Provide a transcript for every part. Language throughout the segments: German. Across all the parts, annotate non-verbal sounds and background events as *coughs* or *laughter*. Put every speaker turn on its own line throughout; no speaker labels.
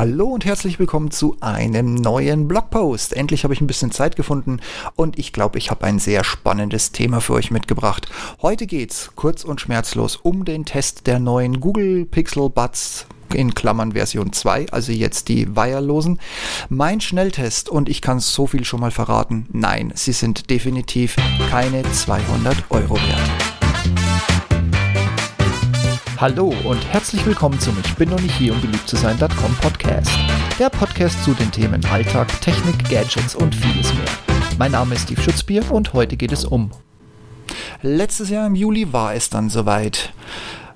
Hallo und herzlich willkommen zu einem neuen Blogpost. Endlich habe ich ein bisschen Zeit gefunden und ich glaube, ich habe ein sehr spannendes Thema für euch mitgebracht. Heute geht's kurz und schmerzlos um den Test der neuen Google Pixel Buds in Klammern Version 2, also jetzt die Wirelos'en. Mein Schnelltest und ich kann so viel schon mal verraten. Nein, sie sind definitiv keine 200 Euro wert. Hallo und herzlich willkommen zum Ich bin noch nicht hier, um beliebt zu sein.com Podcast. Der Podcast zu den Themen Alltag, Technik, Gadgets und vieles mehr. Mein Name ist Steve Schutzbier und heute geht es um. Letztes Jahr im Juli war es dann soweit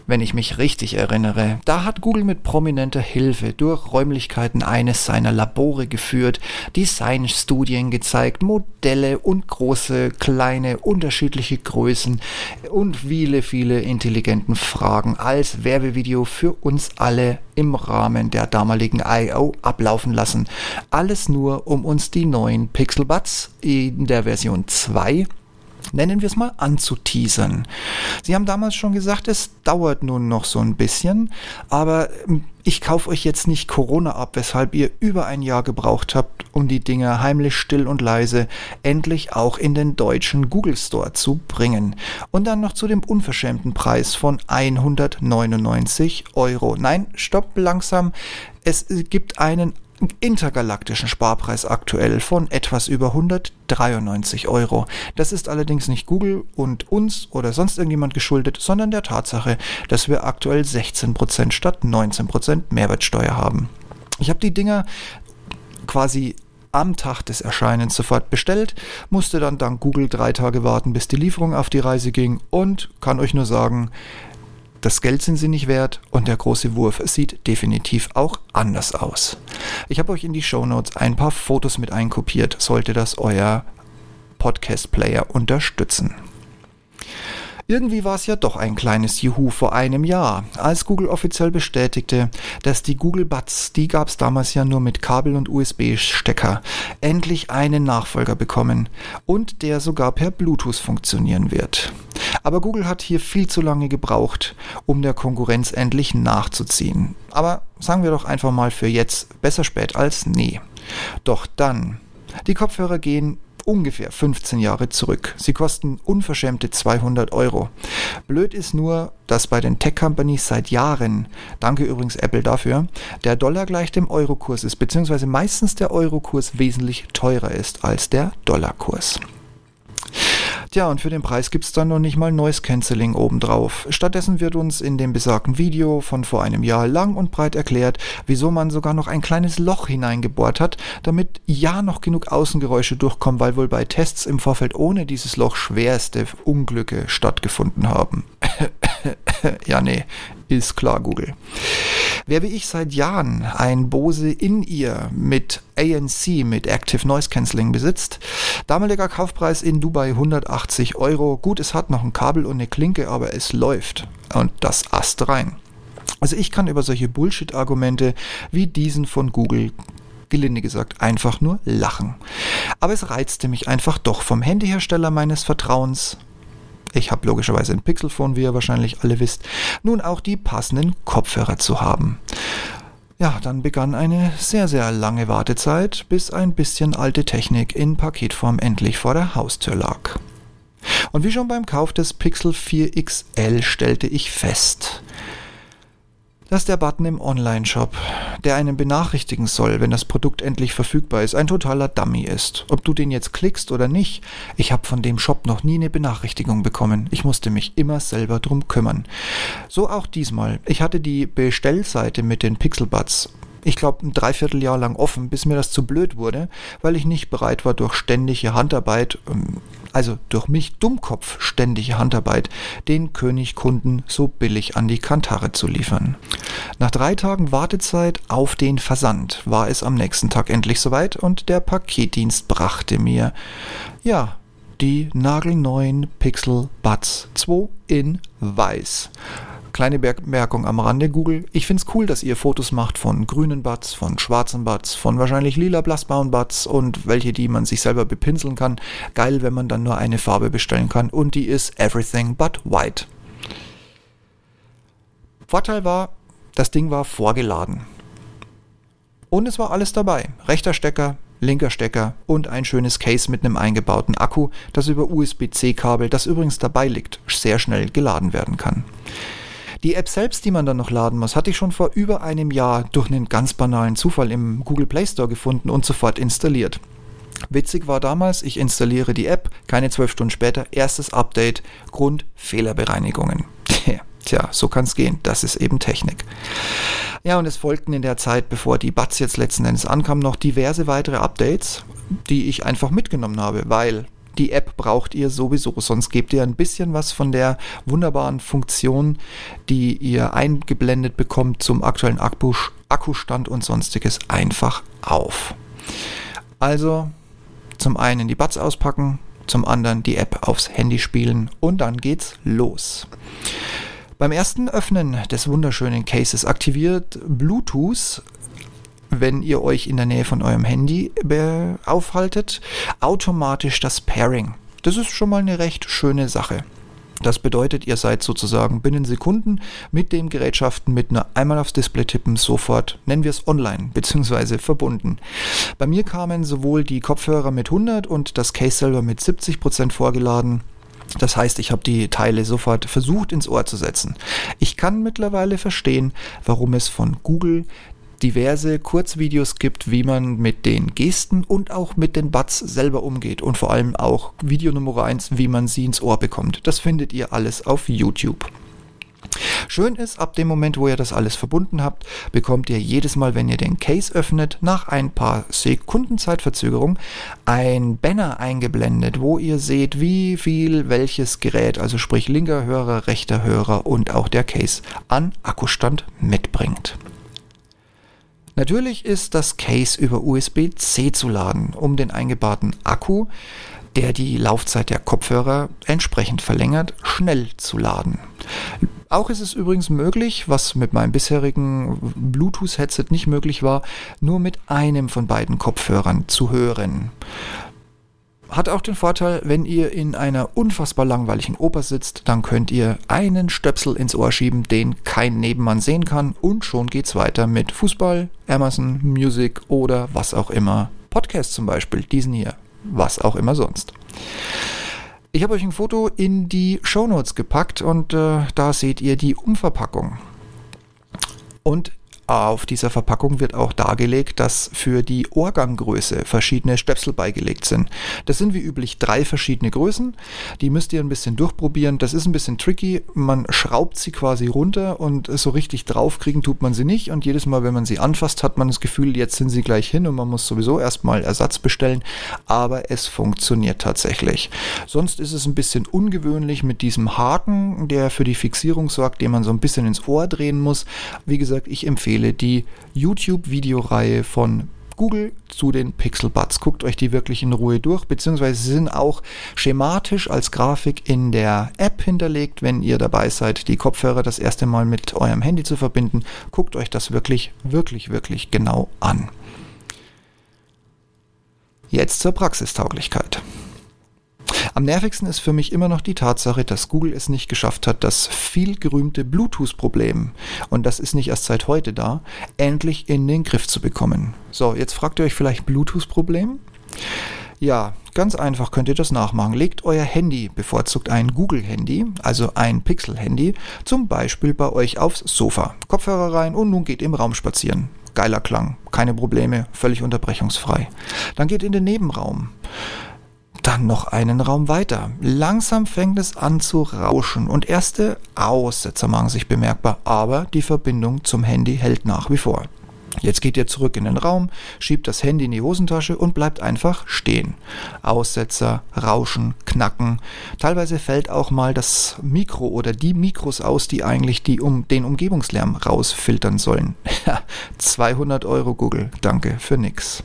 wenn ich mich richtig erinnere. Da hat Google mit prominenter Hilfe durch Räumlichkeiten eines seiner Labore geführt, Designstudien gezeigt, Modelle und große, kleine, unterschiedliche Größen und viele, viele intelligenten Fragen als Werbevideo für uns alle im Rahmen der damaligen I.O. ablaufen lassen. Alles nur, um uns die neuen Pixel Buds in der Version 2 nennen wir es mal, anzuteasern. Sie haben damals schon gesagt, es dauert nun noch so ein bisschen, aber ähm, ich kaufe euch jetzt nicht Corona ab, weshalb ihr über ein Jahr gebraucht habt, um die Dinger heimlich still und leise endlich auch in den deutschen Google Store zu bringen. Und dann noch zu dem unverschämten Preis von 199 Euro. Nein, stopp langsam. Es gibt einen intergalaktischen Sparpreis aktuell von etwas über 193 Euro. Das ist allerdings nicht Google und uns oder sonst irgendjemand geschuldet, sondern der Tatsache, dass wir aktuell 16% statt 19% Mehrwertsteuer haben. Ich habe die Dinger quasi am Tag des Erscheinens sofort bestellt, musste dann dank Google drei Tage warten, bis die Lieferung auf die Reise ging und kann euch nur sagen, das Geld sind sie nicht wert und der große Wurf sieht definitiv auch anders aus. Ich habe euch in die Show Notes ein paar Fotos mit einkopiert, sollte das euer Podcast-Player unterstützen. Irgendwie war es ja doch ein kleines Juhu vor einem Jahr, als Google offiziell bestätigte, dass die Google Buds, die gab es damals ja nur mit Kabel und USB-Stecker, endlich einen Nachfolger bekommen und der sogar per Bluetooth funktionieren wird. Aber Google hat hier viel zu lange gebraucht, um der Konkurrenz endlich nachzuziehen. Aber sagen wir doch einfach mal für jetzt besser spät als nie. Doch dann, die Kopfhörer gehen ungefähr 15 Jahre zurück. Sie kosten unverschämte 200 Euro. Blöd ist nur, dass bei den Tech-Companies seit Jahren, danke übrigens Apple dafür, der Dollar gleich dem Eurokurs ist, beziehungsweise meistens der Eurokurs wesentlich teurer ist als der Dollarkurs. Tja, und für den Preis gibt es dann noch nicht mal Noise Cancelling obendrauf. Stattdessen wird uns in dem besagten Video von vor einem Jahr lang und breit erklärt, wieso man sogar noch ein kleines Loch hineingebohrt hat, damit ja noch genug Außengeräusche durchkommen, weil wohl bei Tests im Vorfeld ohne dieses Loch schwerste Unglücke stattgefunden haben. *coughs* ja, nee, ist klar, Google. Wer wie ich seit Jahren ein Bose In-Ear mit ANC, mit Active Noise Cancelling besitzt, damaliger Kaufpreis in Dubai 180 Euro. Gut, es hat noch ein Kabel und eine Klinke, aber es läuft. Und das Ast rein. Also ich kann über solche Bullshit-Argumente wie diesen von Google gelinde gesagt, einfach nur lachen. Aber es reizte mich einfach doch vom Handyhersteller meines Vertrauens, ich habe logischerweise ein Pixelphone, wie ihr wahrscheinlich alle wisst, nun auch die passenden Kopfhörer zu haben. Ja, dann begann eine sehr, sehr lange Wartezeit, bis ein bisschen alte Technik in Paketform endlich vor der Haustür lag. Und wie schon beim Kauf des Pixel 4 XL stellte ich fest, dass der Button im Online-Shop, der einen benachrichtigen soll, wenn das Produkt endlich verfügbar ist, ein totaler Dummy ist. Ob du den jetzt klickst oder nicht, ich habe von dem Shop noch nie eine Benachrichtigung bekommen. Ich musste mich immer selber drum kümmern. So auch diesmal. Ich hatte die Bestellseite mit den Pixelbuds ich glaube, ein Dreivierteljahr lang offen, bis mir das zu blöd wurde, weil ich nicht bereit war, durch ständige Handarbeit ähm, also durch mich Dummkopf ständige Handarbeit, den Königkunden so billig an die Kantare zu liefern. Nach drei Tagen Wartezeit auf den Versand war es am nächsten Tag endlich soweit und der Paketdienst brachte mir, ja, die nagelneuen Pixel Buds 2 in weiß. Kleine Bemerkung am Rande, Google. Ich finde es cool, dass ihr Fotos macht von grünen Buds, von schwarzen Buds, von wahrscheinlich lila blassblauen Buds und welche, die man sich selber bepinseln kann. Geil, wenn man dann nur eine Farbe bestellen kann und die ist Everything But White. Vorteil war, das Ding war vorgeladen. Und es war alles dabei. Rechter Stecker, linker Stecker und ein schönes Case mit einem eingebauten Akku, das über USB-C-Kabel, das übrigens dabei liegt, sehr schnell geladen werden kann. Die App selbst, die man dann noch laden muss, hatte ich schon vor über einem Jahr durch einen ganz banalen Zufall im Google Play Store gefunden und sofort installiert. Witzig war damals, ich installiere die App, keine zwölf Stunden später, erstes Update, Grund Fehlerbereinigungen. Tja, so kann es gehen. Das ist eben Technik. Ja, und es folgten in der Zeit, bevor die Buds jetzt letzten Endes ankamen, noch diverse weitere Updates, die ich einfach mitgenommen habe, weil die App braucht ihr sowieso, sonst gebt ihr ein bisschen was von der wunderbaren Funktion, die ihr eingeblendet bekommt zum aktuellen Akkustand und sonstiges einfach auf. Also zum einen die Buds auspacken, zum anderen die App aufs Handy spielen und dann geht's los. Beim ersten Öffnen des wunderschönen Cases aktiviert Bluetooth wenn ihr euch in der Nähe von eurem Handy aufhaltet, automatisch das Pairing. Das ist schon mal eine recht schöne Sache. Das bedeutet, ihr seid sozusagen binnen Sekunden mit den Gerätschaften mit einer einmal aufs Display tippen sofort, nennen wir es online, beziehungsweise verbunden. Bei mir kamen sowohl die Kopfhörer mit 100 und das Case selber mit 70 Prozent vorgeladen. Das heißt, ich habe die Teile sofort versucht ins Ohr zu setzen. Ich kann mittlerweile verstehen, warum es von Google diverse Kurzvideos gibt, wie man mit den Gesten und auch mit den Buds selber umgeht und vor allem auch Video Nummer 1, wie man sie ins Ohr bekommt. Das findet ihr alles auf YouTube. Schön ist, ab dem Moment, wo ihr das alles verbunden habt, bekommt ihr jedes Mal, wenn ihr den Case öffnet, nach ein paar Sekunden Zeitverzögerung ein Banner eingeblendet, wo ihr seht, wie viel welches Gerät, also sprich linker Hörer, rechter Hörer und auch der Case an Akkustand mitbringt. Natürlich ist das Case über USB-C zu laden, um den eingebauten Akku, der die Laufzeit der Kopfhörer entsprechend verlängert, schnell zu laden. Auch ist es übrigens möglich, was mit meinem bisherigen Bluetooth-Headset nicht möglich war, nur mit einem von beiden Kopfhörern zu hören. Hat auch den Vorteil, wenn ihr in einer unfassbar langweiligen Oper sitzt, dann könnt ihr einen Stöpsel ins Ohr schieben, den kein Nebenmann sehen kann und schon geht's weiter mit Fußball, Amazon Music oder was auch immer. Podcast zum Beispiel, diesen hier, was auch immer sonst. Ich habe euch ein Foto in die Show Notes gepackt und äh, da seht ihr die Umverpackung. Und auf dieser Verpackung wird auch dargelegt, dass für die Ohrganggröße verschiedene Stöpsel beigelegt sind. Das sind wie üblich drei verschiedene Größen. Die müsst ihr ein bisschen durchprobieren. Das ist ein bisschen tricky. Man schraubt sie quasi runter und so richtig draufkriegen tut man sie nicht. Und jedes Mal, wenn man sie anfasst, hat man das Gefühl, jetzt sind sie gleich hin und man muss sowieso erstmal Ersatz bestellen. Aber es funktioniert tatsächlich. Sonst ist es ein bisschen ungewöhnlich mit diesem Haken, der für die Fixierung sorgt, den man so ein bisschen ins Ohr drehen muss. Wie gesagt, ich empfehle empfehle die YouTube-Videoreihe von Google zu den Pixel Buds. Guckt euch die wirklich in Ruhe durch, beziehungsweise sie sind auch schematisch als Grafik in der App hinterlegt, wenn ihr dabei seid, die Kopfhörer das erste Mal mit eurem Handy zu verbinden. Guckt euch das wirklich, wirklich, wirklich genau an. Jetzt zur Praxistauglichkeit. Am nervigsten ist für mich immer noch die Tatsache, dass Google es nicht geschafft hat, das viel gerühmte Bluetooth-Problem, und das ist nicht erst seit heute da, endlich in den Griff zu bekommen. So, jetzt fragt ihr euch vielleicht Bluetooth-Problem? Ja, ganz einfach könnt ihr das nachmachen. Legt euer Handy, bevorzugt ein Google-Handy, also ein Pixel-Handy, zum Beispiel bei euch aufs Sofa. Kopfhörer rein und nun geht im Raum spazieren. Geiler Klang, keine Probleme, völlig unterbrechungsfrei. Dann geht in den Nebenraum. Dann noch einen Raum weiter. Langsam fängt es an zu rauschen und erste Aussetzer machen sich bemerkbar, aber die Verbindung zum Handy hält nach wie vor. Jetzt geht ihr zurück in den Raum, schiebt das Handy in die Hosentasche und bleibt einfach stehen. Aussetzer, Rauschen, Knacken. Teilweise fällt auch mal das Mikro oder die Mikros aus, die eigentlich die um, den Umgebungslärm rausfiltern sollen. *laughs* 200 Euro Google, danke für nix.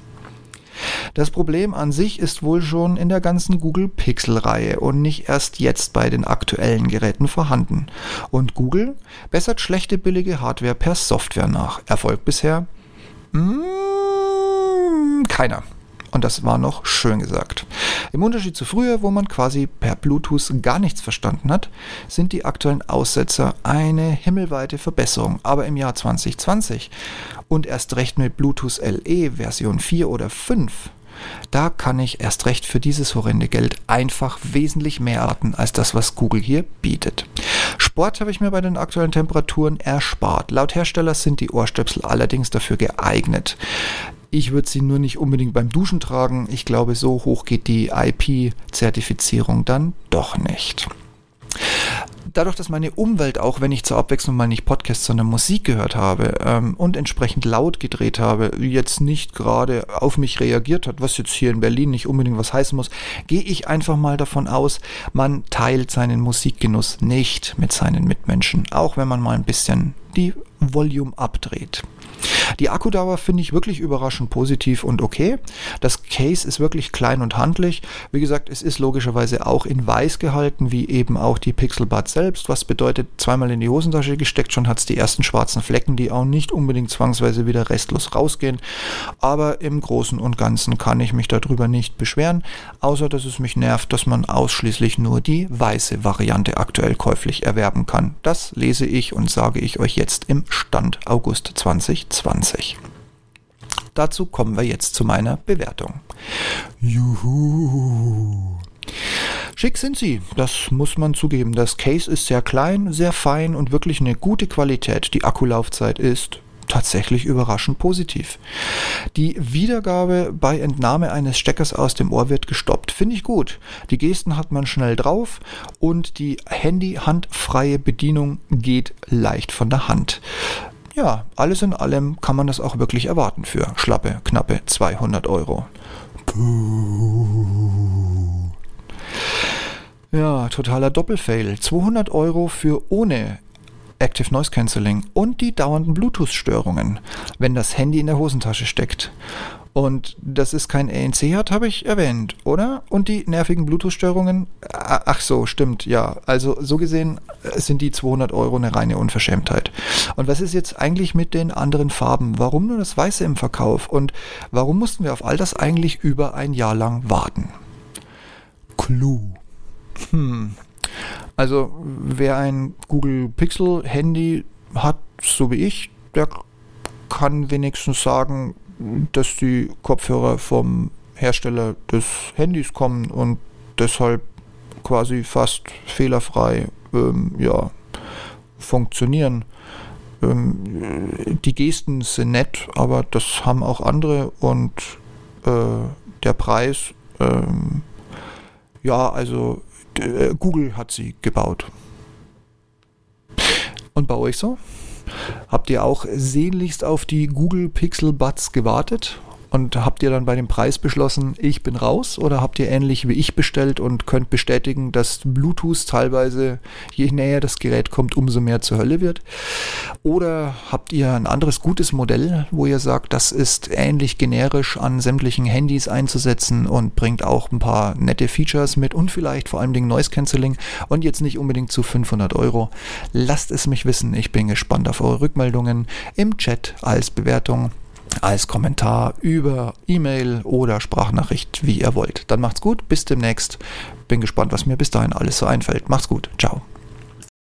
Das Problem an sich ist wohl schon in der ganzen Google Pixel-Reihe und nicht erst jetzt bei den aktuellen Geräten vorhanden. Und Google bessert schlechte billige Hardware per Software nach. Erfolg bisher? Mmh, keiner. Und das war noch schön gesagt. Im Unterschied zu früher, wo man quasi per Bluetooth gar nichts verstanden hat, sind die aktuellen Aussetzer eine himmelweite Verbesserung. Aber im Jahr 2020 und erst recht mit Bluetooth LE Version 4 oder 5 da kann ich erst recht für dieses horrende Geld einfach wesentlich mehr erwarten als das, was Google hier bietet. Sport habe ich mir bei den aktuellen Temperaturen erspart. Laut Hersteller sind die Ohrstöpsel allerdings dafür geeignet. Ich würde sie nur nicht unbedingt beim Duschen tragen. Ich glaube, so hoch geht die IP-Zertifizierung dann doch nicht dadurch, dass meine Umwelt auch, wenn ich zur Abwechslung mal nicht Podcast, sondern Musik gehört habe ähm, und entsprechend laut gedreht habe, jetzt nicht gerade auf mich reagiert hat, was jetzt hier in Berlin nicht unbedingt was heißen muss, gehe ich einfach mal davon aus, man teilt seinen Musikgenuss nicht mit seinen Mitmenschen, auch wenn man mal ein bisschen die Volume abdreht. Die Akkudauer finde ich wirklich überraschend positiv und okay. Das Case ist wirklich klein und handlich. Wie gesagt, es ist logischerweise auch in weiß gehalten, wie eben auch die Pixel Buds selbst, was bedeutet, zweimal in die Hosentasche gesteckt, schon hat es die ersten schwarzen Flecken, die auch nicht unbedingt zwangsweise wieder restlos rausgehen. Aber im Großen und Ganzen kann ich mich darüber nicht beschweren, außer dass es mich nervt, dass man ausschließlich nur die weiße Variante aktuell käuflich erwerben kann. Das lese ich und sage ich euch jetzt im Stand August 2020. Dazu kommen wir jetzt zu meiner Bewertung. Juhu. Schick sind sie, das muss man zugeben. Das Case ist sehr klein, sehr fein und wirklich eine gute Qualität. Die Akkulaufzeit ist tatsächlich überraschend positiv. Die Wiedergabe bei Entnahme eines Steckers aus dem Ohr wird gestoppt. Finde ich gut. Die Gesten hat man schnell drauf und die Handy-handfreie Bedienung geht leicht von der Hand. Ja, alles in allem kann man das auch wirklich erwarten für schlappe, knappe 200 Euro. Ja, totaler Doppelfail. 200 Euro für ohne Active Noise Cancelling und die dauernden Bluetooth-Störungen, wenn das Handy in der Hosentasche steckt. Und dass es kein ANC hat, habe ich erwähnt, oder? Und die nervigen Bluetooth-Störungen? Ach so, stimmt, ja. Also so gesehen äh, sind die 200 Euro eine reine Unverschämtheit. Und was ist jetzt eigentlich mit den anderen Farben? Warum nur das Weiße im Verkauf? Und warum mussten wir auf all das eigentlich über ein Jahr lang warten? Clue. Hm, also wer ein Google Pixel Handy hat, so wie ich, der kann wenigstens sagen, dass die Kopfhörer vom Hersteller des Handys kommen und deshalb quasi fast fehlerfrei ähm, ja, funktionieren. Ähm, die Gesten sind nett, aber das haben auch andere und äh, der Preis, ähm, ja, also äh, Google hat sie gebaut. Und bei euch so? Habt ihr auch sehnlichst auf die Google Pixel Buds gewartet? Und habt ihr dann bei dem Preis beschlossen, ich bin raus? Oder habt ihr ähnlich wie ich bestellt und könnt bestätigen, dass Bluetooth teilweise, je näher das Gerät kommt, umso mehr zur Hölle wird? Oder habt ihr ein anderes gutes Modell, wo ihr sagt, das ist ähnlich generisch an sämtlichen Handys einzusetzen und bringt auch ein paar nette Features mit und vielleicht vor allem Dingen Noise Cancelling und jetzt nicht unbedingt zu 500 Euro? Lasst es mich wissen. Ich bin gespannt auf eure Rückmeldungen im Chat als Bewertung als Kommentar über E-Mail oder Sprachnachricht, wie ihr wollt. Dann macht's gut, bis demnächst. Bin gespannt, was mir bis dahin alles so einfällt. Macht's gut, ciao.